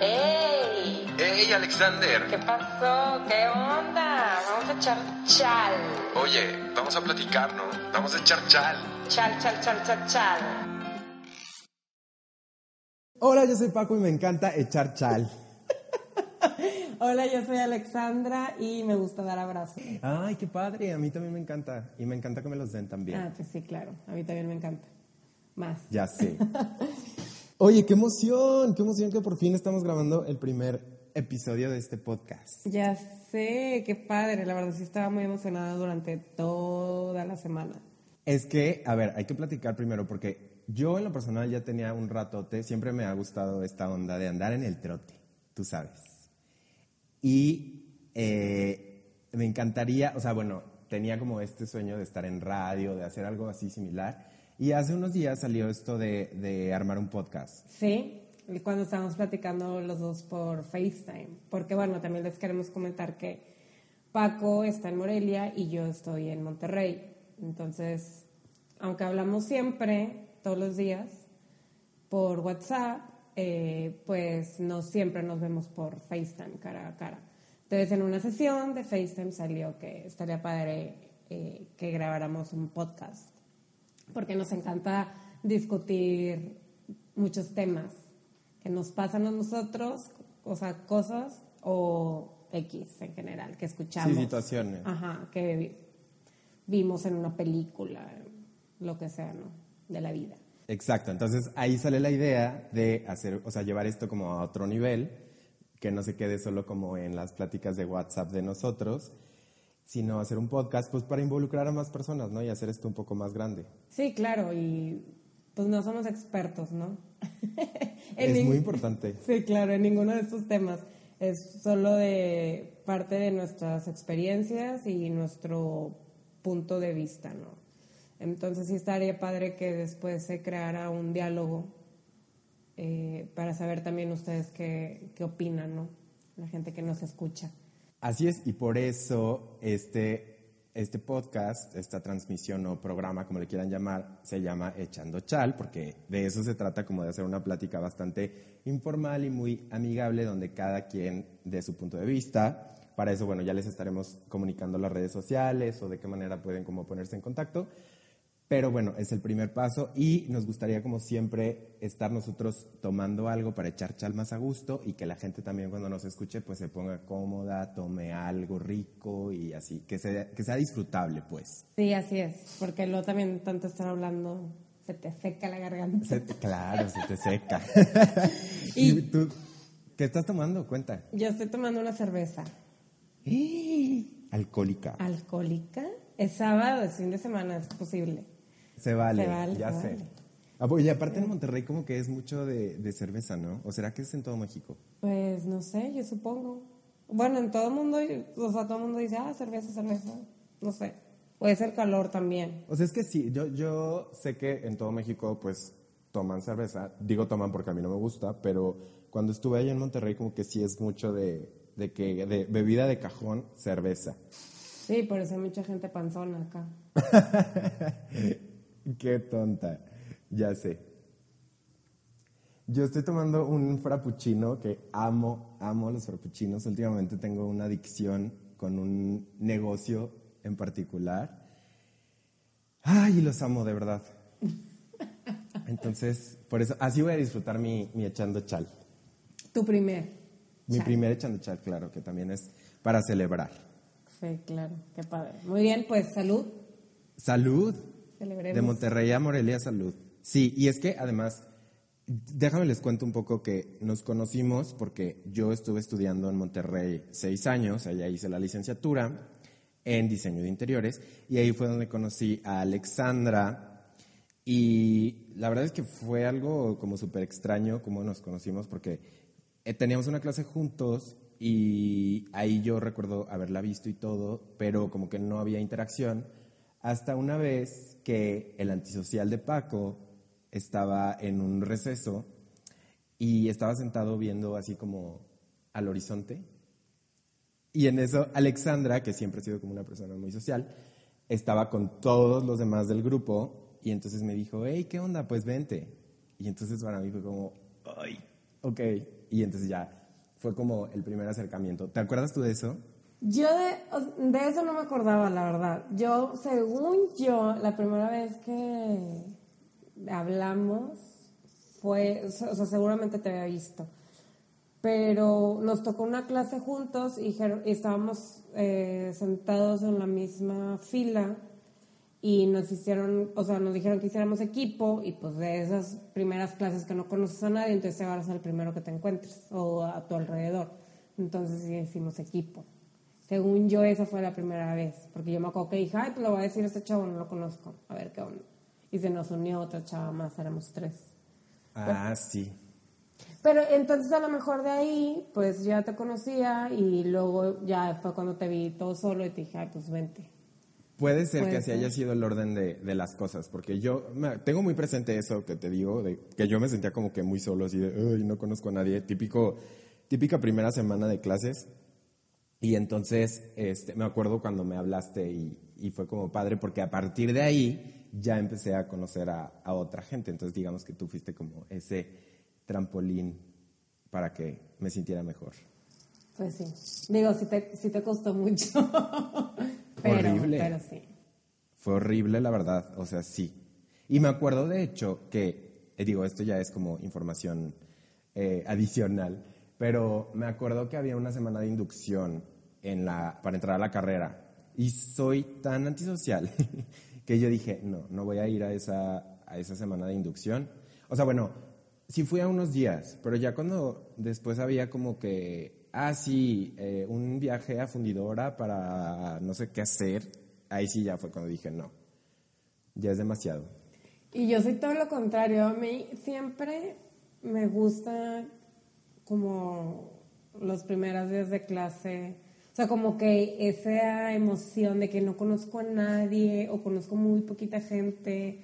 ¡Ey! ¡Ey, Alexander! ¿Qué pasó? ¿Qué onda? Vamos a echar chal. Oye, vamos a platicar, ¿no? Vamos a echar chal. Chal, chal, chal, chal, chal. Hola, yo soy Paco y me encanta echar chal. Hola, yo soy Alexandra y me gusta dar abrazos. Ay, qué padre, a mí también me encanta. Y me encanta que me los den también. Ah, pues sí, claro. A mí también me encanta. Más. Ya sé. Oye, qué emoción, qué emoción que por fin estamos grabando el primer episodio de este podcast. Ya sé, qué padre. La verdad sí estaba muy emocionada durante toda la semana. Es que, a ver, hay que platicar primero porque yo en lo personal ya tenía un ratote, siempre me ha gustado esta onda de andar en el trote, tú sabes. Y eh, me encantaría, o sea, bueno, tenía como este sueño de estar en radio, de hacer algo así similar. Y hace unos días salió esto de, de armar un podcast. Sí, cuando estábamos platicando los dos por FaceTime. Porque bueno, también les queremos comentar que Paco está en Morelia y yo estoy en Monterrey. Entonces, aunque hablamos siempre, todos los días, por WhatsApp, eh, pues no siempre nos vemos por FaceTime cara a cara. Entonces, en una sesión de FaceTime salió que estaría padre eh, que grabáramos un podcast, porque nos encanta discutir muchos temas que nos pasan a nosotros, o sea, cosas o X en general, que escuchamos. Sí, situaciones. Ajá, que vi- vimos en una película, lo que sea, ¿no? De la vida. Exacto, entonces ahí sale la idea de hacer, o sea, llevar esto como a otro nivel, que no se quede solo como en las pláticas de WhatsApp de nosotros, sino hacer un podcast pues para involucrar a más personas, ¿no? Y hacer esto un poco más grande. Sí, claro, y pues no somos expertos, ¿no? Es muy importante. Sí, claro, en ninguno de estos temas. Es solo de parte de nuestras experiencias y nuestro punto de vista, ¿no? Entonces sí estaría padre que después se creara un diálogo eh, para saber también ustedes qué, qué opinan, ¿no? La gente que nos escucha. Así es, y por eso este, este podcast, esta transmisión o programa, como le quieran llamar, se llama Echando Chal, porque de eso se trata como de hacer una plática bastante informal y muy amigable, donde cada quien dé su punto de vista. Para eso, bueno, ya les estaremos comunicando las redes sociales o de qué manera pueden como ponerse en contacto. Pero bueno, es el primer paso y nos gustaría como siempre estar nosotros tomando algo para echar chal más a gusto y que la gente también cuando nos escuche pues se ponga cómoda, tome algo rico y así, que sea, que sea disfrutable pues. Sí, así es, porque luego también tanto estar hablando se te seca la garganta. Se te- claro, se te seca. Y- ¿Y tú qué estás tomando? Cuenta. Yo estoy tomando una cerveza Alcohólica. alcohólica. Es sábado, es fin de semana, es posible. Se vale, Se vale, ya se sé. vale. Ah, y aparte en Monterrey como que es mucho de, de cerveza, ¿no? ¿O será que es en todo México? Pues no sé, yo supongo. Bueno, en todo el mundo, o sea, todo el mundo dice, ah, cerveza, cerveza. No sé. Puede ser calor también. O sea, es que sí, yo, yo sé que en todo México pues toman cerveza. Digo toman porque a mí no me gusta, pero cuando estuve ahí en Monterrey como que sí es mucho de, de que de bebida de cajón, cerveza. Sí, por eso hay mucha gente panzona acá. Qué tonta, ya sé. Yo estoy tomando un frappuccino que amo, amo los frappuccinos. Últimamente tengo una adicción con un negocio en particular. Ay, los amo de verdad. Entonces, por eso, así voy a disfrutar mi, mi echando chal. Tu primer. Mi Chal. primer echando chal, claro, que también es para celebrar. Sí, claro, qué padre. Muy bien, pues salud. Salud. Celebremos. De Monterrey a Morelia, salud. Sí, y es que además, déjame les cuento un poco que nos conocimos porque yo estuve estudiando en Monterrey seis años, allá hice la licenciatura en diseño de interiores y ahí fue donde conocí a Alexandra y la verdad es que fue algo como súper extraño como nos conocimos porque eh, teníamos una clase juntos y ahí yo recuerdo haberla visto y todo, pero como que no había interacción. Hasta una vez que el antisocial de Paco estaba en un receso y estaba sentado viendo así como al horizonte. Y en eso Alexandra, que siempre ha sido como una persona muy social, estaba con todos los demás del grupo y entonces me dijo, hey, ¿qué onda? Pues vente. Y entonces para mí fue como, ay, Ok, y entonces ya fue como el primer acercamiento. ¿Te acuerdas tú de eso? Yo de, eso no me acordaba, la verdad. Yo, según yo, la primera vez que hablamos fue, o sea, seguramente te había visto, pero nos tocó una clase juntos y estábamos eh, sentados en la misma fila y nos hicieron, o sea, nos dijeron que hiciéramos equipo y pues de esas primeras clases que no conoces a nadie, entonces te vas al primero que te encuentres o a tu alrededor. Entonces sí hicimos equipo. Según yo, esa fue la primera vez, porque yo me acuerdo que dije, ay, pues lo voy a decir a este chavo, no lo conozco, a ver qué onda. Y se nos unió otra chava más, éramos tres. Ah, sí. Pero entonces a lo mejor de ahí, pues ya te conocía y luego ya fue cuando te vi todo solo y te dije, ay, pues vente. Puede ser Puede que así ser. haya sido el orden de, de las cosas, porque yo me- tengo muy presente eso que te digo, de que yo me sentía como que muy solo, así de, "Ay, no conozco a nadie, típico, típica primera semana de clases. Y entonces este, me acuerdo cuando me hablaste y, y fue como padre, porque a partir de ahí ya empecé a conocer a, a otra gente. Entonces digamos que tú fuiste como ese trampolín para que me sintiera mejor. Pues sí. Digo, sí te, sí te costó mucho. pero, Horrible. Pero sí. Fue horrible, la verdad, o sea, sí. Y me acuerdo, de hecho, que, eh, digo, esto ya es como información eh, adicional, pero me acuerdo que había una semana de inducción en la, para entrar a la carrera y soy tan antisocial que yo dije, no, no voy a ir a esa, a esa semana de inducción. O sea, bueno, sí fui a unos días, pero ya cuando después había como que, ah, sí, eh, un viaje a fundidora para no sé qué hacer, ahí sí ya fue cuando dije, no, ya es demasiado. Y yo soy todo lo contrario. A mí siempre me gusta como los primeros días de clase. O sea, como que esa emoción de que no conozco a nadie o conozco muy poquita gente,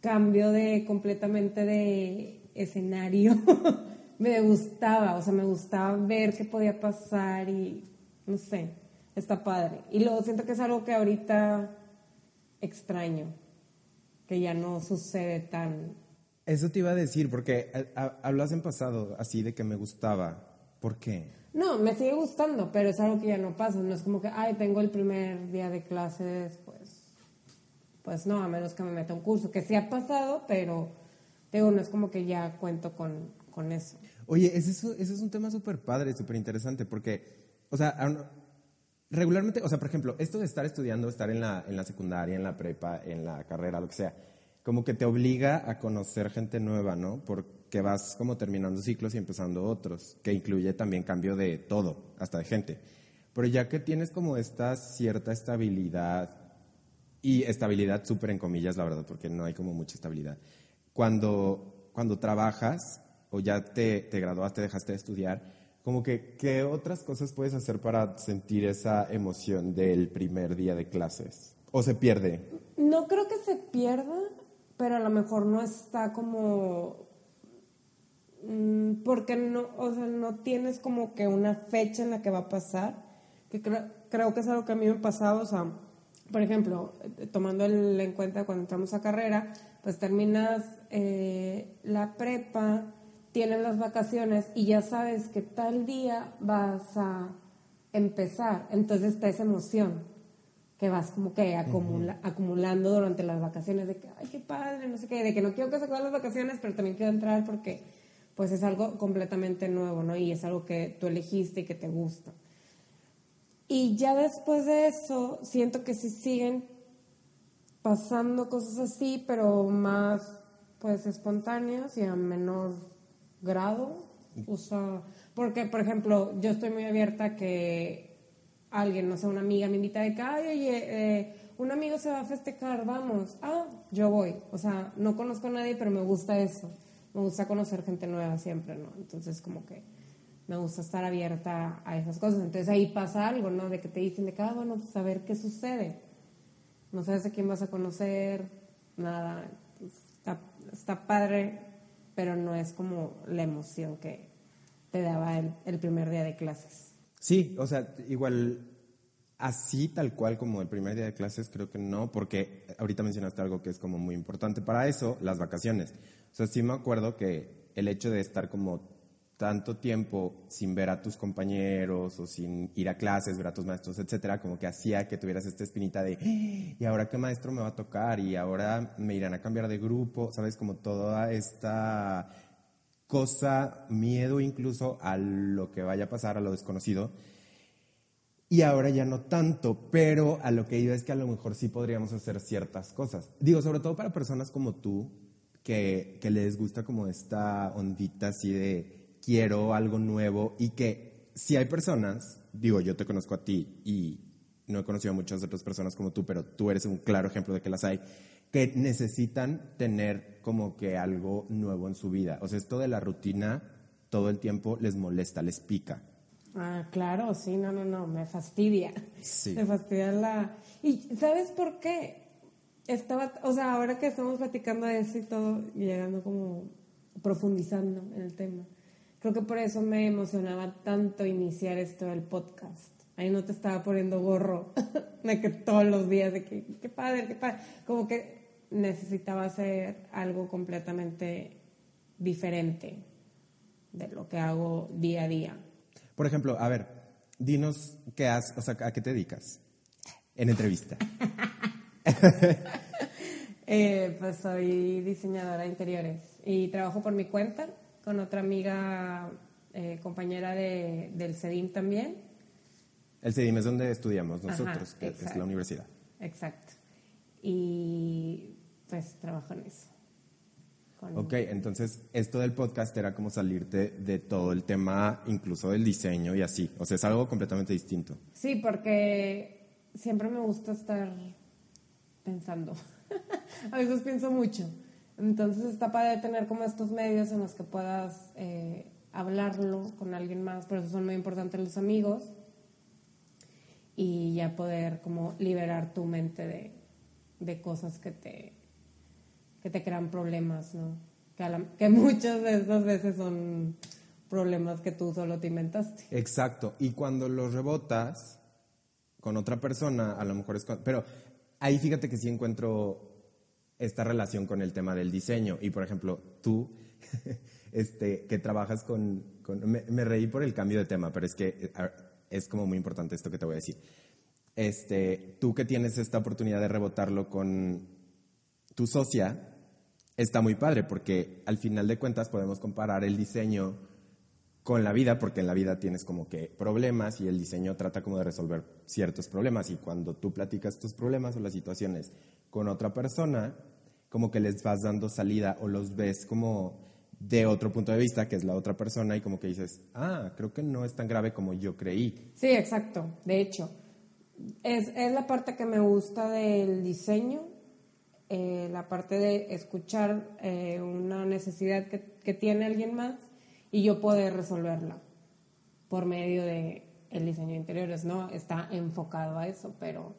cambio de completamente de escenario. me gustaba, o sea, me gustaba ver qué podía pasar y no sé, está padre. Y luego siento que es algo que ahorita extraño, que ya no sucede tan... Eso te iba a decir, porque eh, ha- hablas en pasado así de que me gustaba. ¿Por qué? No, me sigue gustando, pero es algo que ya no pasa. No es como que, ay, tengo el primer día de clases, pues, pues no, a menos que me meta un curso, que sí ha pasado, pero digo, no es como que ya cuento con, con eso. Oye, ese es, un tema súper padre, súper interesante, porque, o sea, regularmente, o sea, por ejemplo, esto de estar estudiando, estar en la, en la secundaria, en la prepa, en la carrera, lo que sea, como que te obliga a conocer gente nueva, ¿no? Porque vas como terminando ciclos y empezando otros, que incluye también cambio de todo, hasta de gente. Pero ya que tienes como esta cierta estabilidad, y estabilidad súper en comillas, la verdad, porque no hay como mucha estabilidad. Cuando, cuando trabajas o ya te, te graduaste, dejaste de estudiar, como que, ¿qué otras cosas puedes hacer para sentir esa emoción del primer día de clases? ¿O se pierde? No creo que se pierda, pero a lo mejor no está como... mm, Porque no, o sea, no tienes como que una fecha en la que va a pasar, que creo, creo que es algo que a mí me pasaba, o sea, por ejemplo, eh, tomando el- en cuenta cuando entramos a carrera, pues terminas eh, la prepa, tienes las vacaciones y ya sabes que tal día vas a empezar, entonces está esa emoción que vas como que acumula- acumulando durante las vacaciones de que, ay, qué padre, no sé qué, de que no quiero que se acaben las vacaciones, pero también quiero entrar porque pues es algo completamente nuevo, ¿no? Y es algo que tú elegiste y que te gusta. Y ya después de eso, siento que sí siguen pasando cosas así, pero más pues espontáneas y a menor grado. O sea, porque por ejemplo, yo estoy muy abierta a que alguien, no sé, una amiga me invita de que, ay, oye, eh, un amigo se va a festejar, vamos. Ah, yo voy. O sea, no conozco a nadie, pero me gusta eso. Me gusta conocer gente nueva siempre, ¿no? Entonces, como que me gusta estar abierta a esas cosas. Entonces ahí pasa algo, ¿no? De que te dicen de que, ah, bueno, pues a ver qué sucede. No sabes a quién vas a conocer, nada. Está, padre, pero no es como la emoción que te daba el primer día de clases. Sí, o sea, igual así tal cual como el primer día de clases, creo que no, porque ahorita mencionaste algo que es como muy importante. Para eso, las vacaciones. O sea, sí me acuerdo que el hecho de estar como tanto tiempo sin ver a tus compañeros o sin ir a clases, ver a tus maestros, etcétera, como que hacía que tuvieras esta espinita de, "Ah, ¿y ahora qué maestro me va a tocar? ¿Y ahora me irán a cambiar de grupo? ¿Sabes? Como toda esta cosa, miedo incluso a lo que vaya a pasar, a lo desconocido. Y ahora ya no tanto, pero a lo que iba es que a lo mejor sí podríamos hacer ciertas cosas. Digo, sobre todo para personas como tú, que, que les gusta como esta ondita así de quiero algo nuevo y que si hay personas, digo, yo te conozco a ti y no he conocido a muchas otras personas como tú, pero tú eres un claro ejemplo de que las hay, que necesitan tener como que algo nuevo en su vida. O sea, esto de la rutina todo el tiempo les molesta, les pica. Ah, claro, sí, no, no, no, me fastidia. Sí. Me fastidia la... ¿Y sabes por qué? Estaba, o sea, ahora que estamos platicando de eso y todo, llegando como profundizando en el tema, creo que por eso me emocionaba tanto iniciar esto del podcast. Ahí no te estaba poniendo gorro de que todos los días, de que qué padre, qué padre. Como que necesitaba hacer algo completamente diferente de lo que hago día a día. Por ejemplo, a ver, dinos qué has, o sea, a qué te dedicas en entrevista. Eh, pues soy diseñadora de interiores y trabajo por mi cuenta con otra amiga, eh, compañera de, del CEDIM también. El CEDIM es donde estudiamos nosotros, Ajá, que es la universidad. Exacto. Y pues trabajo en eso. Con- Ok, entonces esto del podcast era como salirte de todo el tema, incluso del diseño y así. O sea, es algo completamente distinto. Sí, porque siempre me gusta estar pensando. a veces pienso mucho. Entonces está padre tener como estos medios en los que puedas eh, hablarlo con alguien más. Por eso son muy importantes los amigos. Y ya poder como liberar tu mente de, de cosas que te, que te crean problemas, ¿no? Que, la- que muchas de esas veces son problemas que tú solo te inventaste. Exacto. Y cuando los rebotas con otra persona, a lo mejor es... con- Pero ahí fíjate que sí encuentro esta relación con el tema del diseño. Y por ejemplo, tú, este, que trabajas con... con- me, me reí por el cambio de tema, pero es que es como muy importante esto que te voy a decir. Este, tú que tienes esta oportunidad de rebotarlo con tu socia, está muy padre porque al final de cuentas podemos comparar el diseño con la vida, porque en la vida tienes como que problemas y el diseño trata como de resolver ciertos problemas y cuando tú platicas tus problemas o las situaciones con otra persona, como que les vas dando salida o los ves como de otro punto de vista, que es la otra persona, y como que dices, ah, creo que no es tan grave como yo creí. Sí, exacto. De hecho, es, es la parte que me gusta del diseño, eh, la parte de escuchar eh, una necesidad que, que tiene alguien más y yo poder resolverla por medio de el diseño de interiores, ¿no? Está enfocado a eso, pero,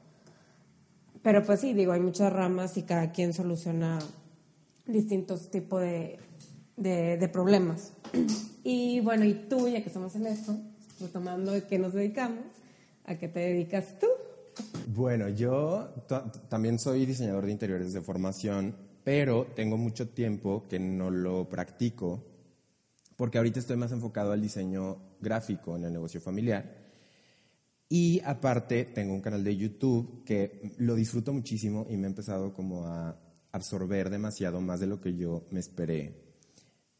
pero pues sí, digo, hay muchas ramas y cada quien soluciona distintos tipos de, de, problemas. Y bueno, y tú, ya que estamos en esto, retomando de qué nos dedicamos, ¿a qué te dedicas tú? Bueno, yo ta- también soy diseñador de interiores de formación, pero tengo mucho tiempo que no lo practico, porque ahorita estoy más enfocado al diseño gráfico en el negocio familiar. Y aparte tengo un canal de YouTube que lo disfruto muchísimo y me he empezado como a absorber demasiado más de lo que yo me esperé.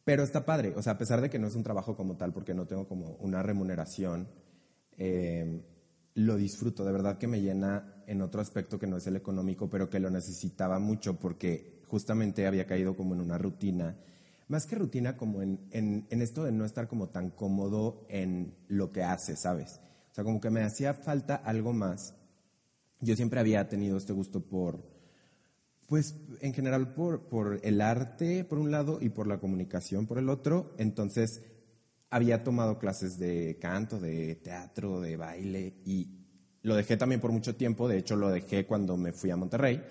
Pero está padre, o sea, a pesar de que no es un trabajo como tal, porque no tengo como una remuneración, eh, lo disfruto, de verdad que me llena en otro aspecto que no es el económico, pero que lo necesitaba mucho porque justamente había caído como en una rutina, más que rutina como en, en, en esto de no estar como tan cómodo en lo que hace, ¿sabes? O sea, como que me hacía falta algo más. Yo siempre había tenido este gusto por, pues en general por, por el arte por un lado y por la comunicación por el otro. Entonces había tomado clases de canto, de teatro, de baile y lo dejé también por mucho tiempo. De hecho, lo dejé cuando me fui a Monterrey.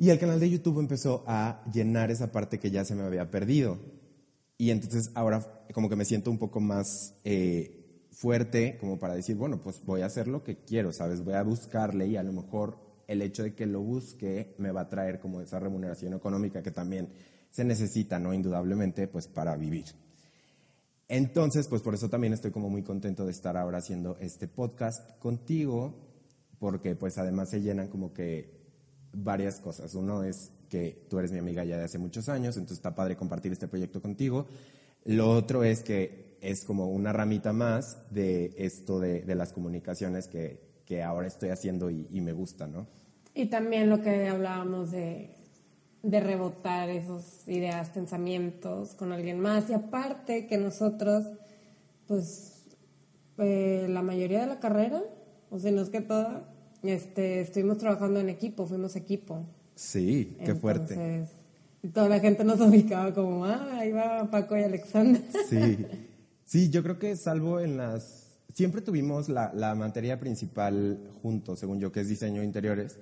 Y el canal de YouTube empezó a llenar esa parte que ya se me había perdido. Y entonces ahora como que me siento un poco más eh, fuerte como para decir, bueno, pues voy a hacer lo que quiero, ¿sabes? Voy a buscarle y a lo mejor el hecho de que lo busque me va a traer como esa remuneración económica que también se necesita, ¿no? Indudablemente, pues para vivir. Entonces, pues por eso también estoy como muy contento de estar ahora haciendo este podcast contigo, porque pues además se llenan como que varias cosas. Uno es que tú eres mi amiga ya de hace muchos años, entonces está padre compartir este proyecto contigo. Lo otro es que es como una ramita más de esto de, de las comunicaciones que, que, ahora estoy haciendo y, me gusta, ¿no? Y también lo que hablábamos de, de rebotar esas ideas, pensamientos con alguien más. Y aparte que nosotros, pues, eh, la mayoría de la carrera, o sea, no es que toda, este, estuvimos trabajando en equipo, fuimos equipo. Sí, qué Entonces, fuerte. Toda la gente nos ubicaba como, ah, ahí va Paco y Alexander. Sí, sí, yo creo que salvo en las... Siempre tuvimos la, la materia principal juntos, según yo, que es diseño de interiores.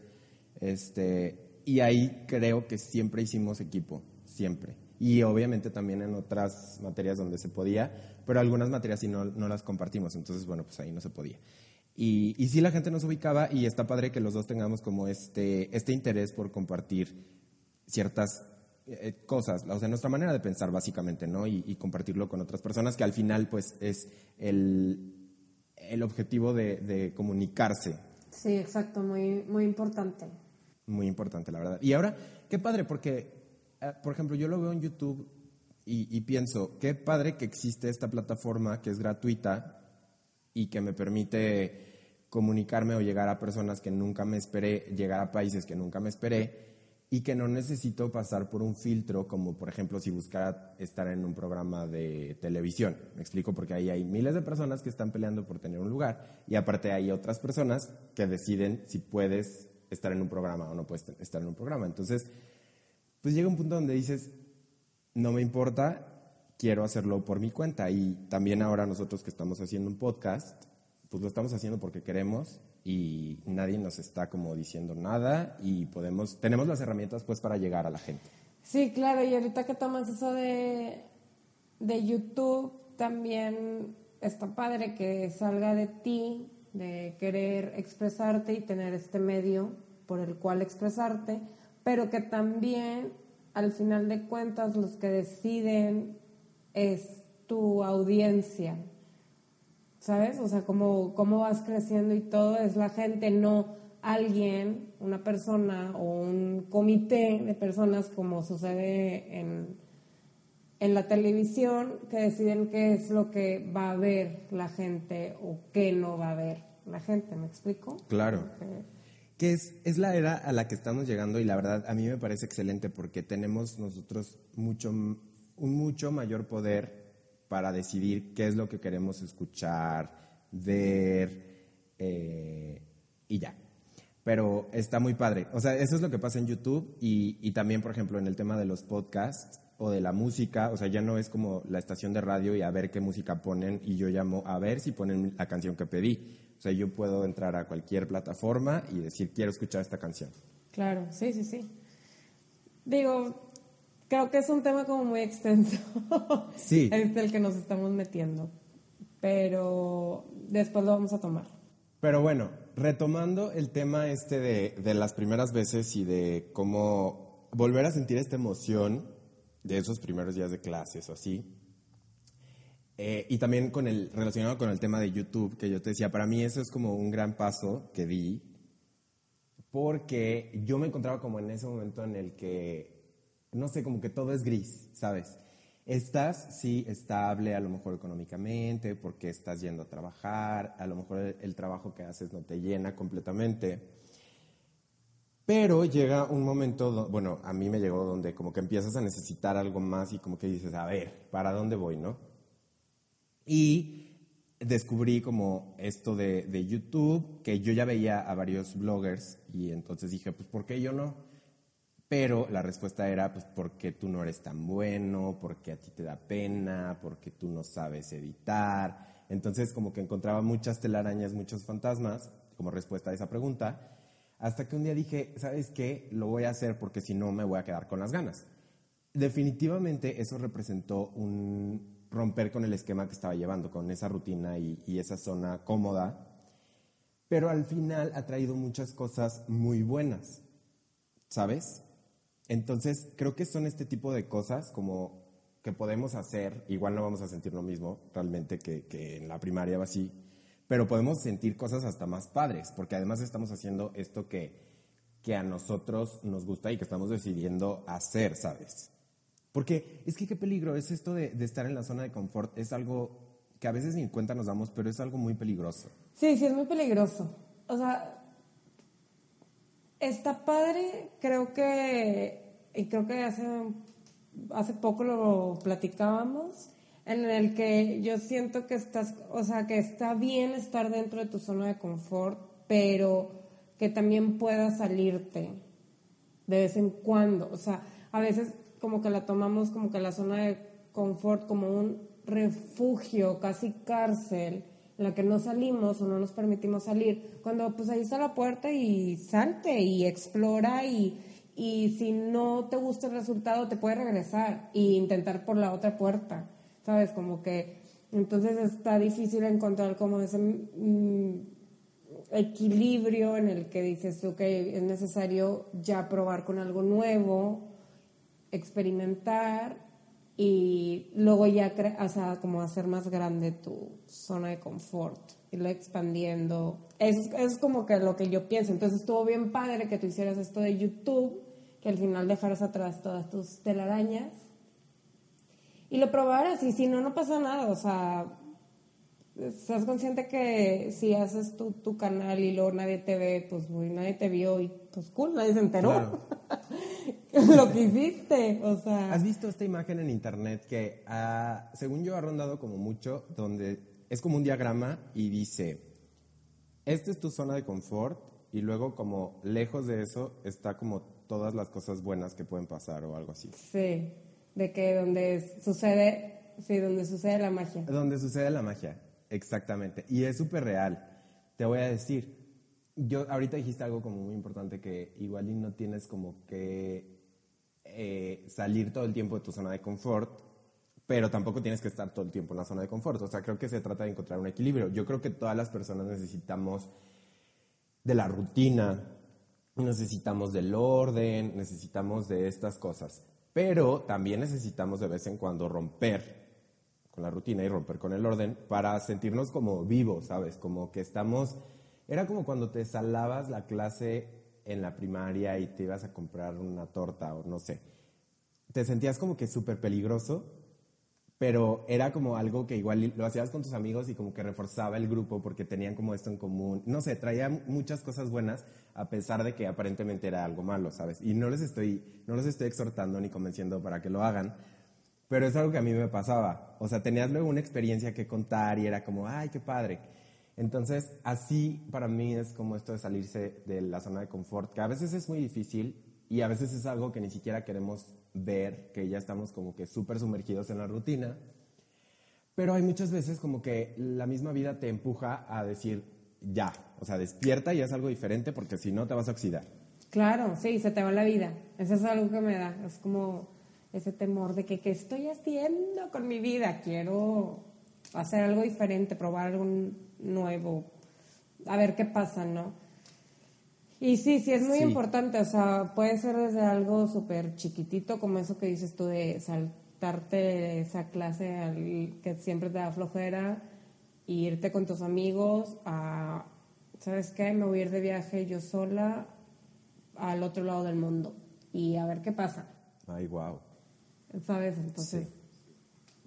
Este, y ahí creo que siempre hicimos equipo, siempre. Y obviamente también en otras materias donde se podía, pero algunas materias sí no, no las compartimos, entonces bueno, pues ahí no se podía. Y, y sí la gente nos ubicaba y está padre que los dos tengamos como este, este interés por compartir ciertas eh, cosas, o sea, nuestra manera de pensar básicamente, ¿no? Y, y, compartirlo con otras personas, que al final pues es el, el objetivo de, de comunicarse. Sí, exacto, muy, muy importante muy importante, la verdad. Y ahora, qué padre, porque, eh, por ejemplo, yo lo veo en YouTube y, y, pienso, qué padre que existe esta plataforma que es gratuita y que me permite comunicarme o llegar a personas que nunca me esperé, llegar a países que nunca me esperé y que no necesito pasar por un filtro como, por ejemplo, si buscara estar en un programa de televisión. Me explico, porque ahí hay miles de personas que están peleando por tener un lugar y aparte hay otras personas que deciden si puedes estar en un programa o no puedes estar en un programa. Entonces, pues llega un punto donde dices, no me importa, quiero hacerlo por mi cuenta. Y también ahora nosotros que estamos haciendo un podcast, pues lo estamos haciendo porque queremos y nadie nos está como diciendo nada y podemos, tenemos las herramientas pues para llegar a la gente. Sí, claro, y ahorita que tomas eso de, de YouTube, también está padre que salga de ti de querer expresarte y tener este medio por el cual expresarte, pero que también al final de cuentas los que deciden es tu audiencia, ¿sabes? O sea, cómo, cómo vas creciendo y todo es la gente, no alguien, una persona o un comité de personas como sucede en, en la televisión que deciden qué es lo que va a ver la gente o qué no va a ver la gente, ¿me explico? Claro. Okay. Que es, es la era a la que estamos llegando y la verdad a mí me parece excelente porque tenemos nosotros mucho, un mucho mayor poder para decidir qué es lo que queremos escuchar, ver eh, y ya. Pero está muy padre. O sea, eso es lo que pasa en YouTube y, y también, por ejemplo, en el tema de los podcasts o de la música, o sea, ya no es como la estación de radio y a ver qué música ponen y yo llamo a ver si ponen la canción que pedí. O sea, yo puedo entrar a cualquier plataforma y decir, quiero escuchar esta canción. Claro, sí, sí, sí. Digo, creo que es un tema como muy extenso. Sí. es el que nos estamos metiendo. Pero después lo vamos a tomar. Pero bueno, retomando el tema este de, de las primeras veces y de cómo volver a sentir esta emoción de esos primeros días de clases o así. Eh, y también con el, relacionado con el tema de YouTube, que yo te decía, para mí eso es como un gran paso que di, porque yo me encontraba como en ese momento en el que, no sé, como que todo es gris, ¿sabes? Estás, sí, estable, a lo mejor económicamente, porque estás yendo a trabajar, a lo mejor el, trabajo que haces no te llena completamente. Pero llega un momento, bueno, a mí me llegó donde como que empiezas a necesitar algo más y como que dices, a ver, ¿para dónde voy, no? Y descubrí como esto de, de, YouTube, que yo ya veía a varios bloggers y entonces dije, pues ¿por qué yo no? Pero la respuesta era, pues porque tú no eres tan bueno, porque a ti te da pena, porque tú no sabes editar. Entonces como que encontraba muchas telarañas, muchos fantasmas como respuesta a esa pregunta, hasta que un día dije, ¿sabes qué? Lo voy a hacer porque si no me voy a quedar con las ganas. Definitivamente eso representó un, romper con el esquema que estaba llevando, con esa rutina y, esa zona cómoda, pero al final ha traído muchas cosas muy buenas, ¿sabes? Entonces, creo que son este tipo de cosas como que podemos hacer, igual no vamos a sentir lo mismo realmente que, que en la primaria o así, pero podemos sentir cosas hasta más padres, porque además estamos haciendo esto que, que a nosotros nos gusta y que estamos decidiendo hacer, ¿sabes? Porque es que qué peligro es esto de, de estar en la zona de confort, es algo que a veces ni en cuenta nos damos, pero es algo muy peligroso. Sí, sí, es muy peligroso. O sea, está padre, creo que, y creo que hace, hace poco lo platicábamos, en el que yo siento que estás, o sea, que está bien estar dentro de tu zona de confort, pero que también puedas salirte de vez en cuando. O sea, a veces como que la tomamos como que la zona de confort como un refugio, casi cárcel, la que no salimos o no nos permitimos salir, cuando pues ahí está la puerta y salte y explora y, y si no te gusta el resultado te puedes regresar e intentar por la otra puerta, ¿sabes? Como que entonces está difícil encontrar como ese mm, equilibrio en el que dices, ok, es necesario ya probar con algo nuevo, experimentar y luego ya, o sea, como hacer más grande tu zona de confort, irlo expandiendo. Es, es como que lo que yo pienso. Entonces estuvo bien padre que tú hicieras esto de YouTube, que al final dejaras atrás todas tus telarañas y lo probaras y si no, no pasa nada. O sea, estás consciente que si haces tu, tu canal y luego nadie te ve, pues nadie te vio y pues cool, nadie se enteró. lo que hiciste, o sea. ¿Has visto esta imagen en internet que, ah, según yo, ha rondado como mucho, donde es como un diagrama y dice, esta es tu zona de confort y luego como lejos de eso está como todas las cosas buenas que pueden pasar o algo así. Sí, de que donde sucede, sí, donde sucede la magia. Donde sucede la magia, exactamente. Y es súper real. Te voy a decir, yo ahorita dijiste algo como muy importante que igual y no tienes como que eh, salir todo el tiempo de tu zona de confort, pero tampoco tienes que estar todo el tiempo en la zona de confort. O sea, creo que se trata de encontrar un equilibrio. Yo creo que todas las personas necesitamos de la rutina, necesitamos del orden, necesitamos de estas cosas, pero también necesitamos de vez en cuando romper con la rutina y romper con el orden para sentirnos como vivos, ¿sabes? Como que estamos... Era como cuando te salabas la clase en la primaria y te ibas a comprar una torta o no sé. Te sentías como que súper peligroso, pero era como algo que igual lo hacías con tus amigos y como que reforzaba el grupo porque tenían como esto en común. No sé, traía muchas cosas buenas a pesar de que aparentemente era algo malo, ¿sabes? Y no les estoy, no los estoy exhortando ni convenciendo para que lo hagan, pero es algo que a mí me pasaba. O sea, tenías luego una experiencia que contar y era como, ay, qué padre. Entonces, así para mí es como esto de salirse de la zona de confort, que a veces es muy difícil y a veces es algo que ni siquiera queremos ver, que ya estamos como que súper sumergidos en la rutina. Pero hay muchas veces como que la misma vida te empuja a decir, ya, o sea, despierta y es algo diferente porque si no te vas a oxidar. Claro, sí, se te va la vida. Eso es algo que me da. Es como ese temor de que, ¿qué estoy haciendo con mi vida? Quiero hacer algo diferente, probar algo nuevo, a ver qué pasa, ¿no? Y sí, sí, es muy importante, o sea, puede ser desde algo súper chiquitito, como eso que dices tú de saltarte esa clase que siempre te da flojera, e irte con tus amigos a, ¿sabes qué? Me voy a ir de viaje yo sola al otro lado del mundo y a ver qué pasa. Ay, wow. ¿Sabes? Entonces,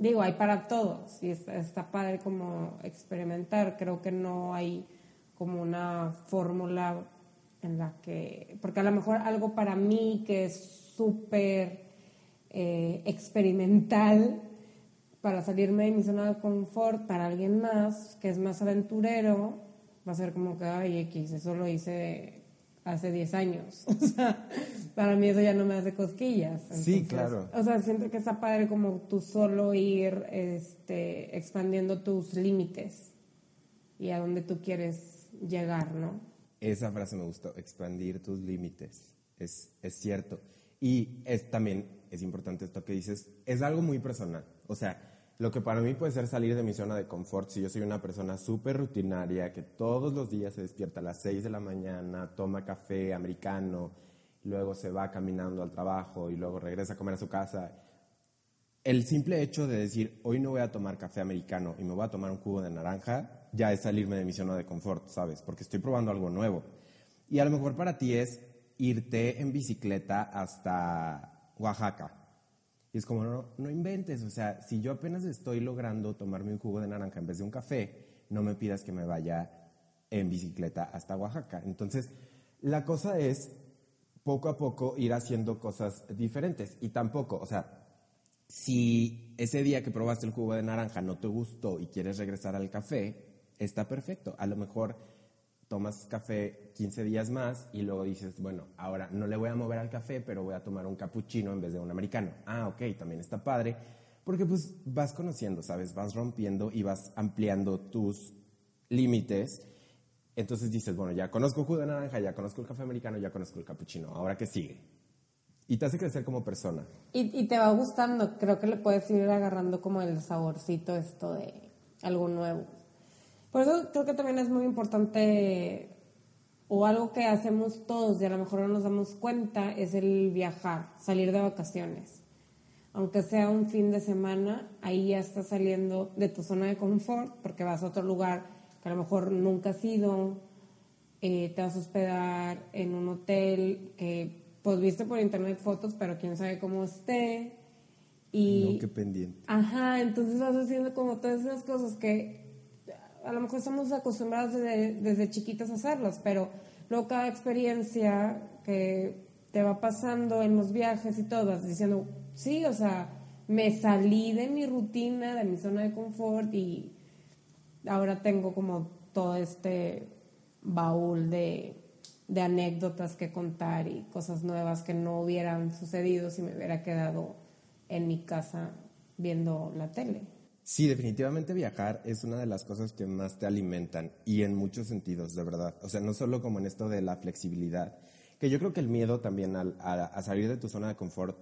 digo, hay para todos y está, padre como experimentar. Creo que no hay como una fórmula en la que, porque a lo mejor algo para mí que es súper eh, experimental para salirme de mi zona de confort, para alguien más que es más aventurero, va a ser como que, ay, X, eso lo hice hace 10 años. O sea, para mí eso ya no me hace cosquillas. sí, claro. O sea, siento que está padre como tú solo ir este, expandiendo tus límites y a dónde tú quieres llegar, ¿no? Esa frase me gustó, expandir tus límites. Es, es cierto. Y es, también es importante esto que dices, es algo muy personal. O sea, lo que para mí puede ser salir de mi zona de confort, si yo soy una persona súper rutinaria, que todos los días se despierta a las 6 de la mañana, toma café americano, luego se va caminando al trabajo y luego regresa a comer a su casa. el simple hecho de decir, hoy no voy a tomar café americano y me voy a tomar un jugo de naranja, ya es salirme de mi zona de confort, ¿sabes? Porque estoy probando algo nuevo. Y a lo mejor para ti es irte en bicicleta hasta Oaxaca. Y es como, no, no inventes, o sea, si yo apenas estoy logrando tomarme un jugo de naranja en vez de un café, no me pidas que me vaya en bicicleta hasta Oaxaca. Entonces, la cosa es poco a poco ir haciendo cosas diferentes. Y tampoco, o sea, si ese día que probaste el jugo de naranja no te gustó y quieres regresar al café, está perfecto. A lo mejor tomas café 15 días más y luego dices, bueno, ahora no le voy a mover al café, pero voy a tomar un cappuccino en vez de un americano. Ah, ok, también está padre, porque pues vas conociendo, ¿sabes? Vas rompiendo y vas ampliando tus límites. Entonces dices, bueno, ya conozco jugo de naranja, ya conozco el café americano, ya conozco el cappuccino, ahora qué sigue. Y te hace crecer como persona. Y, y te va gustando, creo que le puedes ir agarrando como el saborcito esto de algo nuevo. Por eso creo que también es muy importante, o algo que hacemos todos y a lo mejor no nos damos cuenta, es el viajar, salir de vacaciones. Aunque sea un fin de semana, ahí ya estás saliendo de tu zona de confort porque vas a otro lugar que a lo mejor nunca has ido, eh, te vas a hospedar en un hotel que pues viste por internet fotos, pero quién sabe cómo esté. Y, No, qué pendiente. Ajá, entonces vas haciendo como todas esas cosas que a lo mejor estamos acostumbrados desde, desde chiquitos a hacerlas, pero luego cada experiencia que te va pasando en los viajes y todo, vas diciendo, sí, o sea, me salí de mi rutina, de mi zona de confort y ahora tengo como todo este baúl de, de anécdotas que contar y cosas nuevas que no hubieran sucedido si me hubiera quedado en mi casa viendo la tele. Sí, definitivamente viajar es una de las cosas que más te alimentan y en muchos sentidos, de verdad. O sea, no solo como en esto de la flexibilidad, que yo creo que el miedo también a salir de tu zona de confort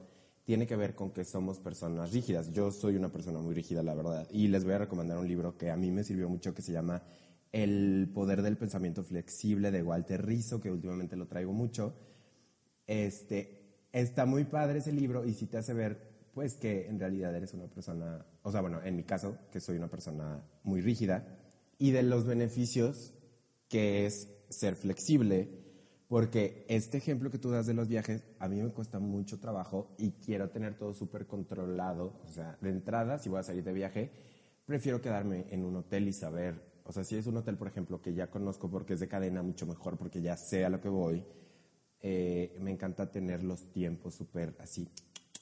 tiene que ver con que somos personas rígidas. Yo soy una persona muy rígida, la verdad. Y les voy a recomendar un libro que a mí me sirvió mucho que se llama El poder del pensamiento flexible de Walter Rizzo, que últimamente lo traigo mucho. Este, está muy padre ese libro y sí te hace ver, pues, que en realidad eres una persona, o sea, bueno, en mi caso, que soy una persona muy rígida, y de los beneficios que es ser flexible, porque este ejemplo que tú das de los viajes, a mí me cuesta mucho trabajo y quiero tener todo súper controlado, o sea, de entrada, si voy a salir de viaje, prefiero quedarme en un hotel y saber, o sea, si es un hotel, por ejemplo, que ya conozco porque es de cadena, mucho mejor, porque ya sé a lo que voy, eh, me encanta tener los tiempos súper así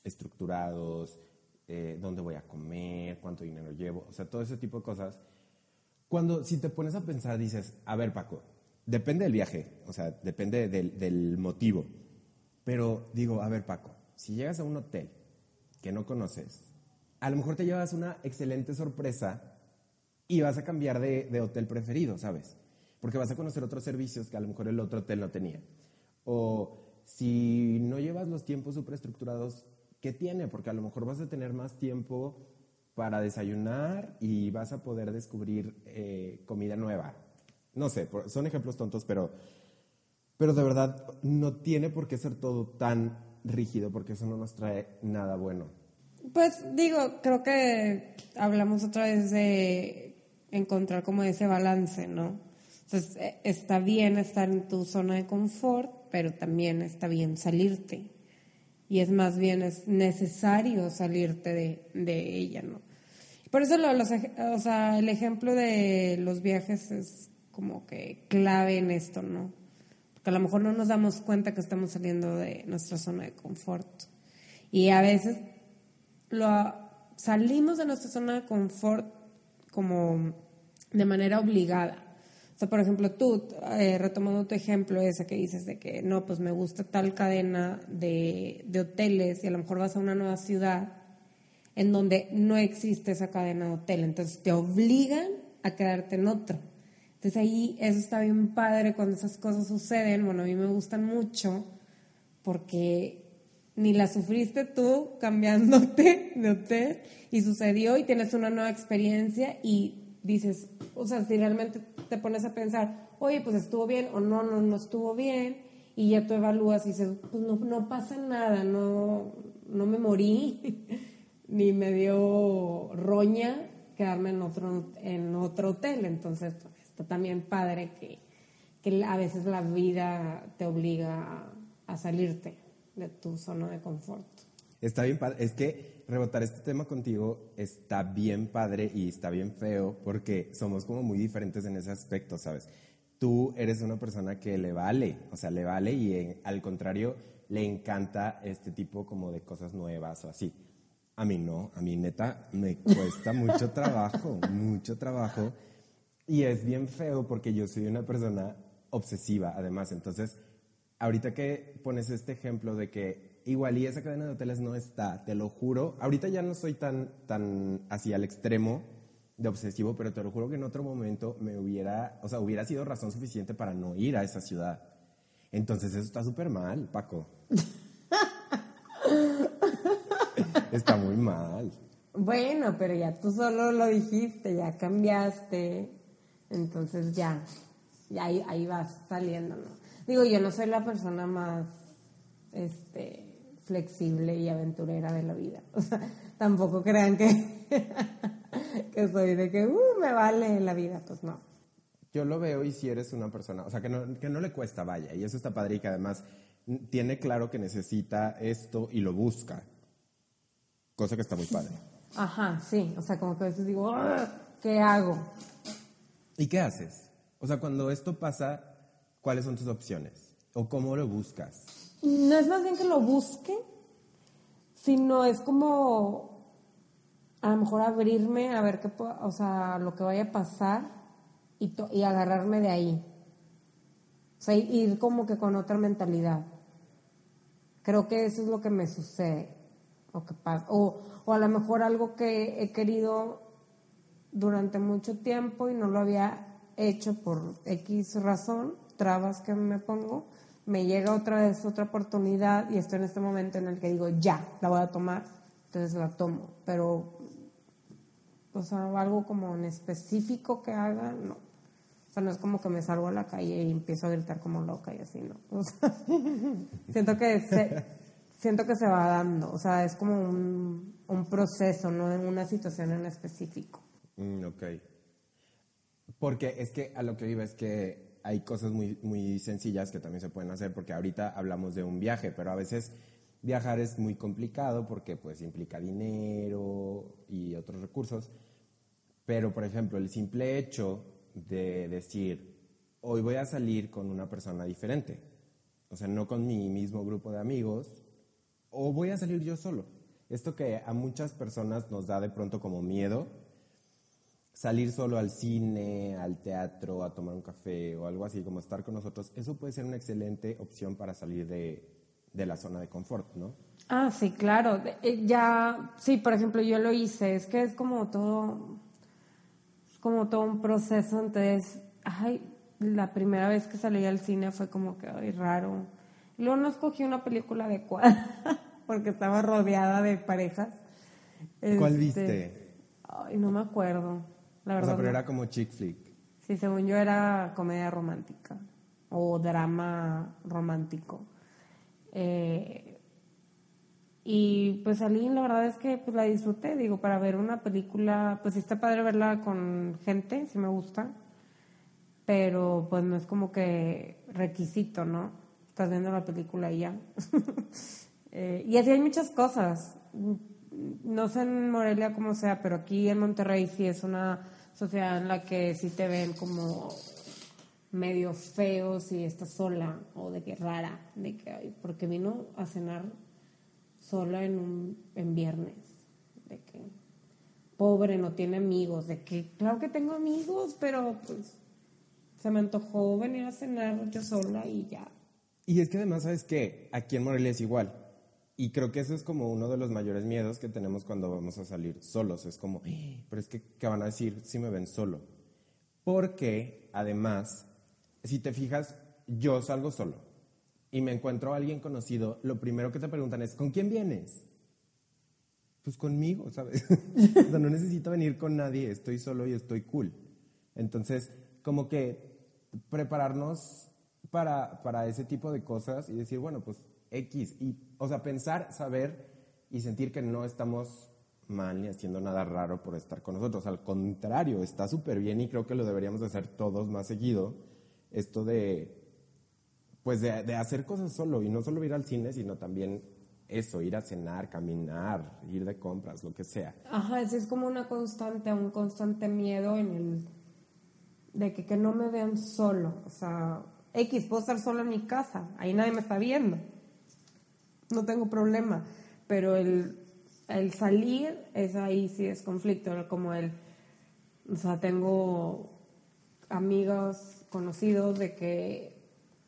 estructurados, eh, dónde voy a comer, cuánto dinero llevo, o sea, todo ese tipo de cosas. Cuando, si te pones a pensar, dices, a ver, Paco, depende del viaje, o sea, depende del, del motivo. Pero digo, a ver, Paco, si llegas a un hotel que no conoces, a lo mejor te llevas una excelente sorpresa y vas a cambiar de, de hotel preferido, ¿sabes? Porque vas a conocer otros servicios que a lo mejor el otro hotel no tenía. O si no llevas los tiempos superestructurados, ¿qué tiene? Porque a lo mejor vas a tener más tiempo para desayunar y vas a poder descubrir eh, comida nueva. No sé, son ejemplos tontos, pero, pero de verdad no tiene por qué ser todo tan rígido, porque eso no nos trae nada bueno. Pues digo, creo que hablamos otra vez de encontrar como ese balance, ¿no? Entonces, eh, está bien estar en tu zona de confort, pero también está bien salirte. Y es más bien es necesario salirte de, de ella, ¿no? Por eso lo- los o sea, el ejemplo de los viajes es como que clave en esto, ¿no? Porque a lo mejor no nos damos cuenta que estamos saliendo de nuestra zona de confort. Y a veces lo, salimos de nuestra zona de confort como de manera obligada. O sea, por ejemplo, tú, eh, retomando tu ejemplo ese que dices de que no, pues me gusta tal cadena de, de hoteles y a lo mejor vas a una nueva ciudad en donde no existe esa cadena de hotel, entonces te obligan a quedarte en otro. Entonces ahí eso está bien padre cuando esas cosas suceden, bueno, a mí me gustan mucho porque ni la sufriste tú cambiándote de hotel y sucedió y tienes una nueva experiencia y dices, o sea, si realmente te pones a pensar, oye, pues estuvo bien o no, no, no estuvo bien y ya tú evalúas y dices, pues no, no pasa nada, no, no me morí, ni me dio roña quedarme en otro, en otro hotel. Entonces, está también padre que, que a veces la vida te obliga a, a salirte de tu zona de confort. Está bien padre. Es que rebotar este tema contigo está bien padre y está bien feo porque somos como muy diferentes en ese aspecto, ¿sabes? Tú eres una persona que le vale, o sea, le vale y eh, al contrario le encanta este tipo como de cosas nuevas o así. A mí no, a mí neta me cuesta mucho trabajo, mucho trabajo. Y es bien feo porque yo soy una persona obsesiva, además. Entonces, ahorita que pones este ejemplo de que igual y esa cadena de hoteles no está, te lo juro, ahorita ya no soy tan, tan así al extremo de obsesivo, pero te lo juro que en otro momento me hubiera, o sea, hubiera sido razón suficiente para no ir a esa ciudad. Entonces eso está súper mal, Paco. está muy mal. Bueno, pero ya tú solo lo dijiste, ya cambiaste, entonces ya, ya ahí, ahí vas saliendo, ¿no? Digo, yo no soy la persona más este, flexible y aventurera de la vida. O sea, tampoco crean que, que soy de que, uh, me vale la vida, pues no. Yo lo veo y si eres una persona, o sea, que no, que no le cuesta, vaya, y eso está padre y que además tiene claro que necesita esto y lo busca, cosa que está muy padre. Ajá, sí, o sea, como que a veces digo, "Ah, ¿qué hago? ¿Y qué haces? O sea, cuando esto pasa, ¿cuáles son tus opciones? ¿O cómo lo buscas? No es más bien que lo busque, sino es como a lo mejor abrirme a ver qué o sea, lo que vaya a pasar y, y agarrarme de ahí. O sea, ir como que con otra mentalidad. Creo que eso es lo que me sucede. O, que pasa. o, o a lo mejor algo que he querido durante mucho tiempo y no lo había hecho por X razón, trabas que me pongo, me llega otra vez otra oportunidad y estoy en este momento en el que digo, ya, la voy a tomar, entonces la tomo. Pero, o sea, algo como en específico que haga, no. O sea, no es como que me salgo a la calle y empiezo a gritar como loca y así, ¿no? O sea, siento que se, siento que se va dando, o sea, es como un, un proceso, no en una situación en específico. Mm, ok. Porque es que a lo que iba es que hay cosas muy, muy sencillas que también se pueden hacer, porque ahorita hablamos de un viaje, pero a veces viajar es muy complicado porque pues implica dinero y otros recursos. Pero, por ejemplo, el simple hecho de decir, hoy voy a salir con una persona diferente, o sea, no con mi mismo grupo de amigos, o voy a salir yo solo. Esto que a muchas personas nos da de pronto como miedo, salir solo al cine, al teatro, a tomar un café o algo así, como estar con nosotros, eso puede ser una excelente opción para salir de, de la zona de confort, ¿no? Ah, sí, claro. Eh, Ya, sí, por ejemplo, yo lo hice. Es que es como todo, es como todo un proceso. Entonces, ay, la primera vez que salí al cine fue como que, ay, raro. Luego no escogí una película adecuada porque estaba rodeada de parejas. ¿Cuál Este, viste? Ay, no me acuerdo. La O verdad. sea, pero no. era como chick flick. Sí, según yo era comedia romántica o drama romántico. Eh, y pues salí, la verdad es que pues la disfruté, digo, para ver una película, pues sí está padre verla con gente, sí me gusta, pero pues no es como que requisito, ¿no? Estás viendo la película y ya. Eh, y así hay muchas cosas. No sé en Morelia cómo sea, pero aquí en Monterrey sí es una sociedad en la que sí te ven como medio feo si estás sola o de que rara, de que, ay, porque vino a cenar sola en un en viernes, de que pobre, no tiene amigos, de que claro que tengo amigos, pero pues se me antojó venir a cenar yo sola y ya. Y es que además, ¿sabes qué? Aquí en Morelia es igual. Y creo que eso es como uno de los mayores miedos que tenemos cuando vamos a salir solos. Es como, "Eh, pero es que, ¿qué van a decir si me ven solo? Porque, además, si te fijas, yo salgo solo y me encuentro a alguien conocido, lo primero que te preguntan es, ¿con quién vienes? Pues conmigo, ¿sabes? o sea, no necesito venir con nadie, estoy solo y estoy cool. Entonces, como que prepararnos para, para ese tipo de cosas y decir, bueno, pues X. Y, o sea, pensar, saber y sentir que no estamos mal ni haciendo nada raro por estar con nosotros. Al contrario, está súper bien y creo que lo deberíamos de hacer todos más seguido. Esto de, pues de, de hacer cosas solo y no solo ir al cine, sino también eso, ir a cenar, caminar, ir de compras, lo que sea. Ajá, es como una constante, un constante miedo en el de que, que no me vean solo. O sea, X, puedo estar solo en mi casa, ahí nadie me está viendo. No tengo problema. Pero el, el salir, es ahí sí es conflicto, como el, o sea, tengo amigos conocidos de que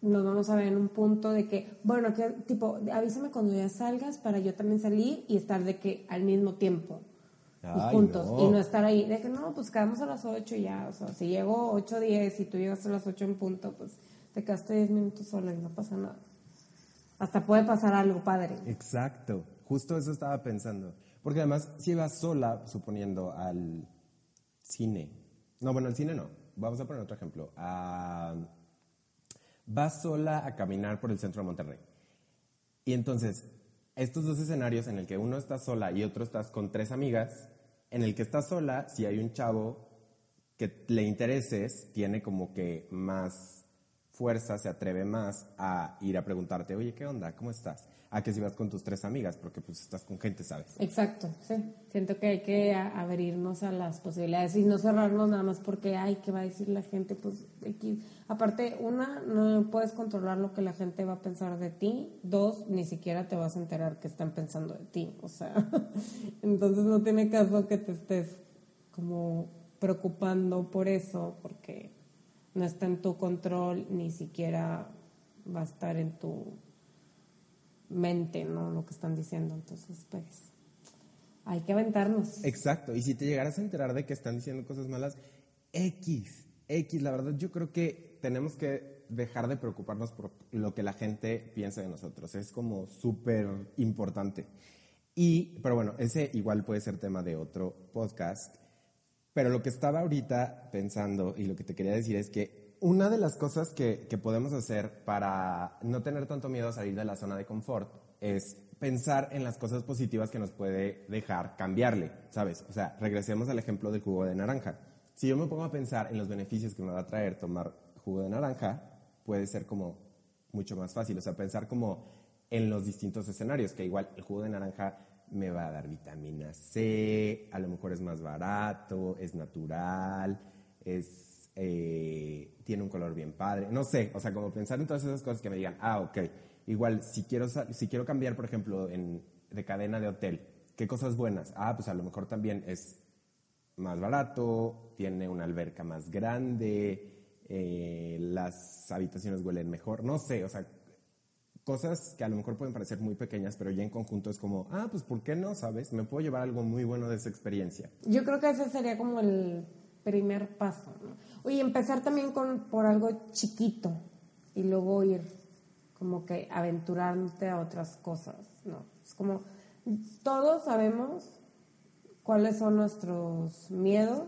nos vamos a ver en un punto de que, bueno, que tipo, avísame cuando ya salgas para yo también salir y estar de que al mismo tiempo y juntos y no estar ahí de que no, pues quedamos a las 8 y ya, o sea, si llego 8 10 y tú llegas a las 8 en punto, pues te quedaste 10 minutos sola y no pasa nada. Hasta puede pasar algo padre. Exacto, justo eso estaba pensando. Porque además, si vas sola, suponiendo al cine, no, bueno, al cine no, vamos a poner otro ejemplo, a vas sola a caminar por el centro de Monterrey. Y entonces, estos dos escenarios en el que uno está sola y otro estás con tres amigas, en el que estás sola, si hay un chavo que le intereses, tiene como que más fuerza, se atreve más a ir a preguntarte, oye, ¿qué onda? ¿Cómo estás? a que si vas con tus tres amigas, porque pues estás con gente, ¿sabes? Exacto, sí. Siento que hay que abrirnos a las posibilidades y no cerrarnos nada más porque, ay, ¿qué va a decir la gente? Pues, aquí. aparte, una, no puedes controlar lo que la gente va a pensar de ti. Dos, ni siquiera te vas a enterar que están pensando de ti. O sea, entonces no tiene caso que te estés como preocupando por eso, porque no está en tu control, ni siquiera va a estar en tu mente, ¿no? Lo que están diciendo. Entonces, pues, hay que aventarnos. Exacto. Y si te llegaras a enterar de que están diciendo cosas malas, X, X, la verdad yo creo que tenemos que dejar de preocuparnos por lo que la gente piensa de nosotros. Es como súper importante. Y, pero bueno, ese igual puede ser tema de otro podcast. Pero lo que estaba ahorita pensando y lo que te quería decir es que una de las cosas que, podemos hacer para no tener tanto miedo a salir de la zona de confort es pensar en las cosas positivas que nos puede dejar cambiarle, ¿sabes? O sea, regresemos al ejemplo del jugo de naranja. Si yo me pongo a pensar en los beneficios que me va a traer tomar jugo de naranja, puede ser como mucho más fácil. O sea, pensar como en los distintos escenarios, que igual el jugo de naranja me va a dar vitamina C, a lo mejor es más barato, es natural, es eh, tiene un color bien padre, no sé, o sea, como pensar en todas esas cosas que me digan, ah, ok, igual, si quiero, si quiero cambiar, por ejemplo, en, de cadena de hotel, ¿qué cosas buenas? Ah, pues a lo mejor también es más barato, tiene una alberca más grande, eh, las habitaciones huelen mejor, no sé, o sea, cosas que a lo mejor pueden parecer muy pequeñas, pero ya en conjunto es como, ah, pues ¿por qué no? ¿Sabes? Me puedo llevar algo muy bueno de esa experiencia. Yo creo que ese sería como el primer paso, ¿no? Oye, empezar también con, por algo chiquito y luego ir como que aventurándote a otras cosas, ¿no? Es como, todos sabemos cuáles son nuestros miedos,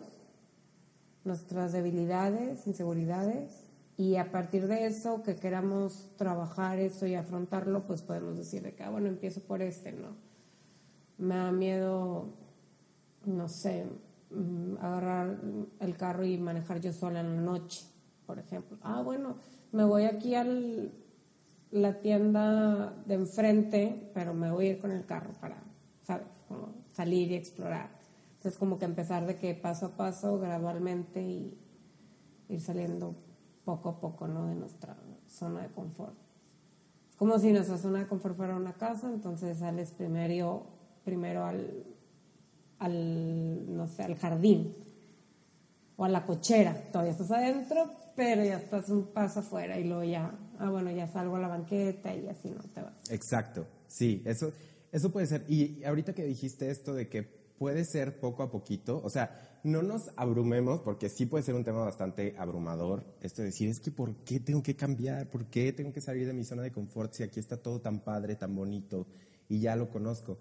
nuestras debilidades, inseguridades, y a partir de eso que queramos trabajar eso y afrontarlo, pues podemos decir de que, ah, bueno, empiezo por este, ¿no? Me da miedo, no sé, Mm, agarrar el carro y manejar yo sola en la noche, por ejemplo. Ah, bueno, me voy aquí a la tienda de enfrente, pero me voy a ir con el carro para, salir y explorar. Entonces, como que empezar de que paso a paso, gradualmente y ir saliendo poco a poco, ¿no? De nuestra zona de confort. Como si nuestra zona de confort fuera una casa, entonces sales primero, primero al al, no sé, al jardín o a la cochera. Todavía estás adentro, pero ya estás un paso afuera y luego ya, ah, bueno, ya salgo a la banqueta y así no te vas. Exacto, sí, eso, eso puede ser. Y ahorita que dijiste esto de que puede ser poco a poquito, o sea, no nos abrumemos porque sí puede ser un tema bastante abrumador. Esto de decir, es que ¿por qué tengo que cambiar? ¿Por qué tengo que salir de mi zona de confort si aquí está todo tan padre, tan bonito y ya lo conozco?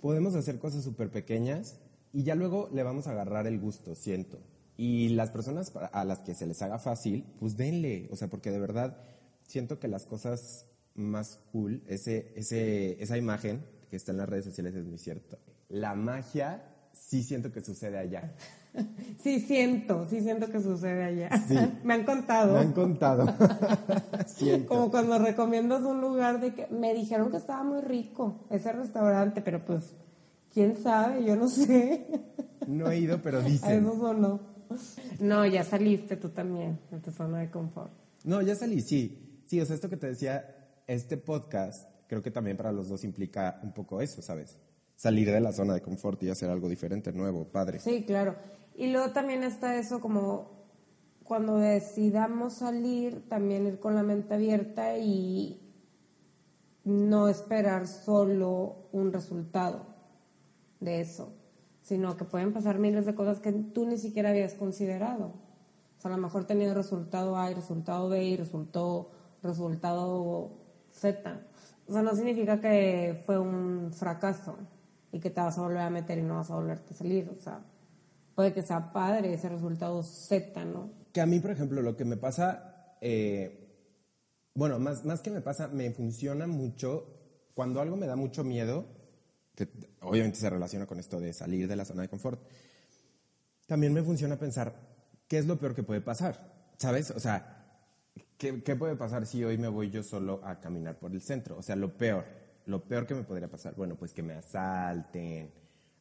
podemos hacer cosas súper pequeñas y ya luego le vamos a agarrar el gusto, siento. Y las personas a las que se les haga fácil, pues denle, o sea, porque de verdad siento que las cosas más cool, ese, ese, esa imagen que está en las redes sociales es muy cierta. la magia sí siento que sucede allá. Sí siento, sí siento que sucede allá. Sí. Me han contado. Me han contado. Como cuando recomiendas un lugar de que me dijeron que estaba muy rico ese restaurante, pero pues, quién sabe, yo no sé. No he ido, pero A dicen. eso sonó. No, ya saliste tú también de tu zona de confort. No, ya salí, sí. Sí, o sea, esto que te decía, este podcast, creo que también para los dos implica un poco eso, ¿sabes? Salir de la zona de confort y hacer algo diferente, nuevo, padre. Sí, claro. Y luego también está eso como cuando decidamos salir, también ir con la mente abierta y no esperar solo un resultado de eso, sino que pueden pasar miles de cosas que tú ni siquiera habías considerado. O sea, a lo mejor tenía resultado A y resultado B y resultado Z. O sea, no significa que fue un fracaso y que te vas a volver a meter y no vas a volverte a salir. O sea, puede que sea padre ese resultado Z, ¿no? Que a mí, por ejemplo, lo que me pasa, eh, bueno, más, más que me pasa, me funciona mucho cuando algo me da mucho miedo, que obviamente se relaciona con esto de salir de la zona de confort, también me funciona pensar, ¿qué es lo peor que puede pasar? ¿Sabes? O sea, ¿qué, qué puede pasar si hoy me voy yo solo a caminar por el centro? O sea, lo peor, lo peor que me podría pasar, bueno, pues que me asalten,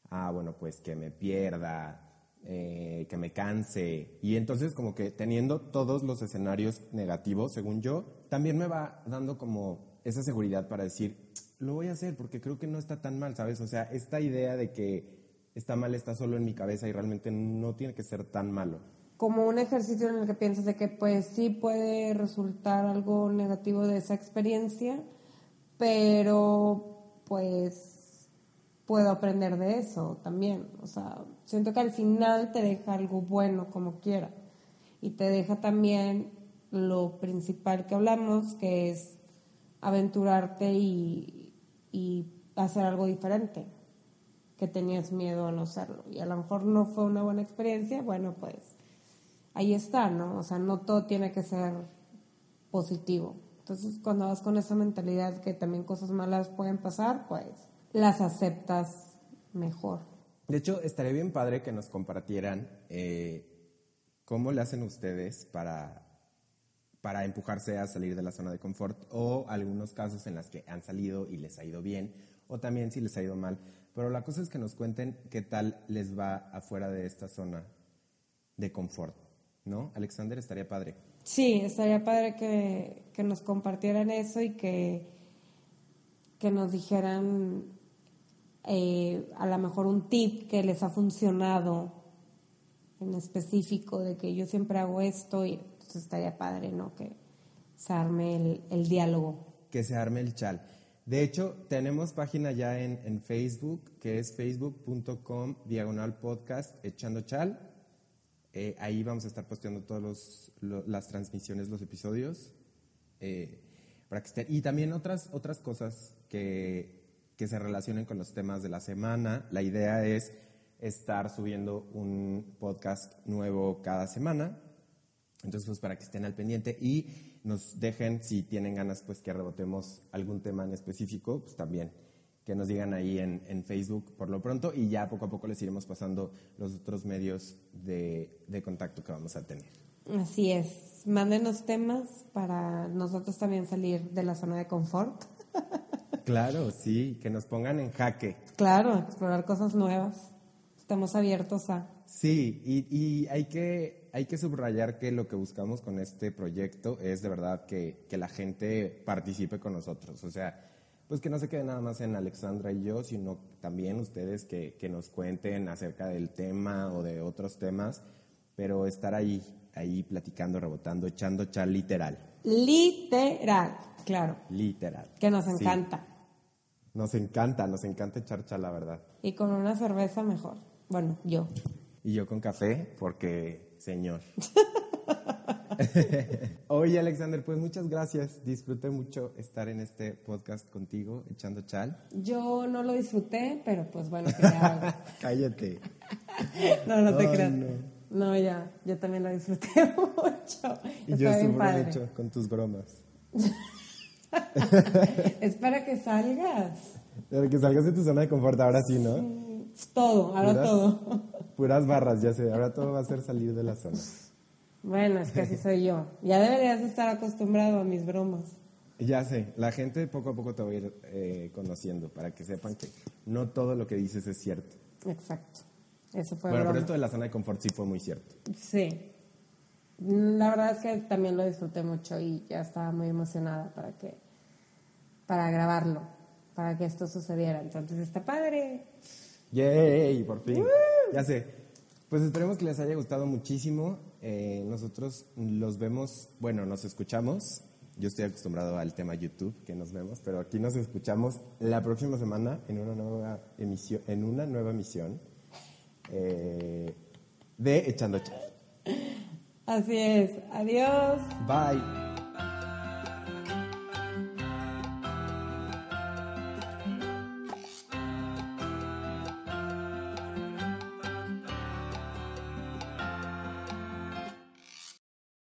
ah, bueno, pues que me pierda, eh, que me canse. Y entonces como que teniendo todos los escenarios negativos, según yo, también me va dando como esa seguridad para decir, lo voy a hacer porque creo que no está tan mal, ¿sabes? O sea, esta idea de que está mal está solo en mi cabeza y realmente no tiene que ser tan malo. como un ejercicio en el que piensas de que pues sí puede resultar algo negativo de esa experiencia, pero pues puedo aprender de eso también. O sea, siento que al final te deja algo bueno como quiera y te deja también lo principal que hablamos, que es aventurarte y, y hacer algo diferente que tenías miedo a no hacerlo. Y a lo mejor no fue una buena experiencia, bueno, pues ahí está, ¿no? O sea, no todo tiene que ser positivo. Entonces, cuando vas con esa mentalidad que también cosas malas pueden pasar, pues las aceptas mejor. De hecho, estaría bien padre que nos compartieran eh, cómo le hacen ustedes para, para empujarse a salir de la zona de confort o algunos casos en los que han salido y les ha ido bien o también si les ha ido mal. Pero la cosa es que nos cuenten qué tal les va afuera de esta zona de confort, ¿no? Alexander, estaría padre. Sí, estaría padre que, que nos compartieran eso y que, que nos dijeran eh, a lo mejor un tip que les ha funcionado en específico de que yo siempre hago esto y pues, estaría padre, ¿no? Que se arme el, el diálogo. Que se arme el chal. De hecho, tenemos página ya en, en Facebook, que es facebook.com diagonal podcast echando chal. Eh, ahí vamos a estar posteando todas las transmisiones, los episodios. eh, para que estén. Y también otras, otras cosas que, que se relacionen con los temas de la semana. La idea es estar subiendo un podcast nuevo cada semana. Entonces, pues para que estén al pendiente y nos dejen, si tienen ganas, pues que rebotemos algún tema en específico, pues también que nos digan ahí en, en Facebook por lo pronto y ya poco a poco les iremos pasando los otros medios de, de contacto que vamos a tener. Así es. Mándenos temas para nosotros también salir de la zona de confort. Claro, sí, que nos pongan en jaque. Claro, explorar cosas nuevas. Estamos abiertos a. Sí, y, y hay, que, hay que subrayar que lo que buscamos con este proyecto es de verdad que, que la gente participe con nosotros. O sea, pues que no se quede nada más en Alexandra y yo, sino también ustedes que, que nos cuenten acerca del tema o de otros temas, pero estar ahí, ahí platicando, rebotando, echando chal literal. Literal, claro. Literal. Que nos Sí. encanta. Nos encanta, nos encanta echar chal, la verdad. Y con una cerveza mejor. Bueno, yo. Y yo con café, porque, señor. Oye, Alexander, pues muchas gracias. Disfruté mucho estar en este podcast contigo, echando chal. Yo no lo disfruté, pero pues bueno, ¿qué le hago? Cállate. No, no te Ay, creas. no. No. ya, yo también lo disfruté mucho. Y yo sufro mucho con tus bromas. Es para que salgas. Pero que salgas de tu zona de confort ahora sí, ¿no? todo, ahora Puras- todo. Puras barras, ya sé. Ahora todo va a ser salir de la zona. Bueno, es que así soy yo. Ya deberías de estar acostumbrado a mis bromas. Ya sé, la gente poco a poco te va a ir eh, conociendo para que sepan que no todo lo que dices es cierto. Exacto. Eso fue bueno, broma. pero esto de la zona de confort sí fue muy cierto. Sí. La verdad es que también lo disfruté mucho y ya estaba muy emocionada para que para grabarlo, para que esto sucediera. Entonces está padre. ¡Yay! Por fin. Ya sé. Pues esperemos que les haya gustado muchísimo. Eh, nosotros los vemos, bueno, nos escuchamos. Yo estoy acostumbrado al tema YouTube, que nos vemos, pero aquí nos escuchamos la próxima semana en una nueva emisión, en una nueva emisión eh, de Echando Chat. Así es. Adiós. Bye.